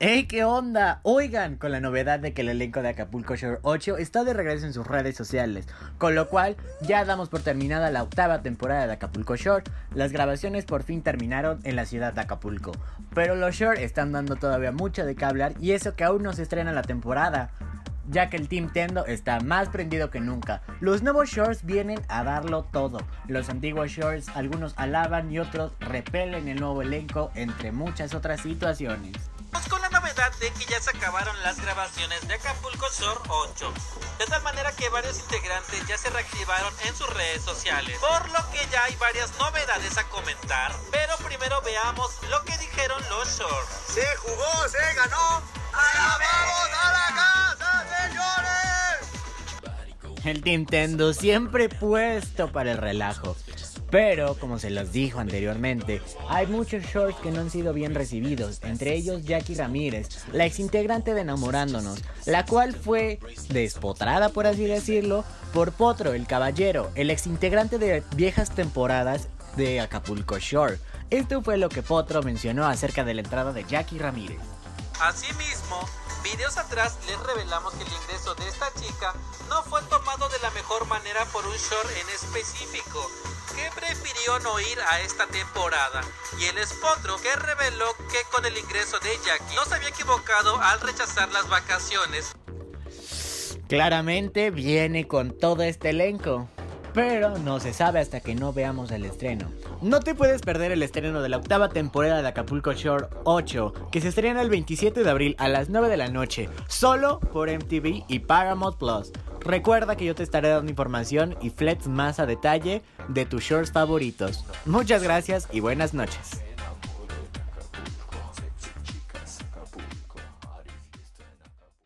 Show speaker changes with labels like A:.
A: ¡Hey, qué onda! Oigan, con la novedad de que el elenco de Acapulco Shore 8 está de regreso en sus redes sociales, con lo cual ya damos por terminada la octava temporada de Acapulco Shore. Las grabaciones por fin terminaron en la ciudad de Acapulco, pero los Shore están dando todavía mucho de qué hablar y eso que aún no se estrena la temporada ya que el Team Tendo está más prendido que nunca. Los nuevos shorts vienen a darlo todo. Los antiguos shorts algunos alaban y otros repelen el nuevo elenco, entre muchas otras situaciones.
B: Novedad de que ya se acabaron las grabaciones de Acapulco Shore 8, de tal manera que varios integrantes ya se reactivaron en sus redes sociales, por lo que ya hay varias novedades a comentar. Pero primero veamos lo que dijeron los shorts.
C: Se jugó, se ganó. ¡Ahora vamos a la casa, señores!
A: El Team Tendo siempre puesto para el relajo. Pero, como se los dijo anteriormente, hay muchos shorts que no han sido bien recibidos, entre ellos Jackie Ramírez, la ex integrante de Enamorándonos, la cual fue despotrada, por así decirlo, por Potro, el caballero, el ex integrante de viejas temporadas de Acapulco Shore. Esto fue lo que Potro mencionó acerca de la entrada de Jackie Ramírez.
B: Asimismo, videos atrás les revelamos que el ingreso de esta chica no fue tomado de la mejor manera por un short en específico, que prefirió no ir a esta temporada. Y el espotro que reveló que con el ingreso de Jackie no se había equivocado al rechazar las vacaciones.
A: Claramente viene con todo este elenco. Pero no se sabe hasta que no veamos el estreno. No te puedes perder el estreno de la octava temporada de Acapulco Shore 8, que se estrena el 27 de abril a las 9 de la noche, solo por MTV y Paramount Plus. Recuerda que yo te estaré dando información y flex más a detalle de tus shorts favoritos. Muchas gracias y buenas noches.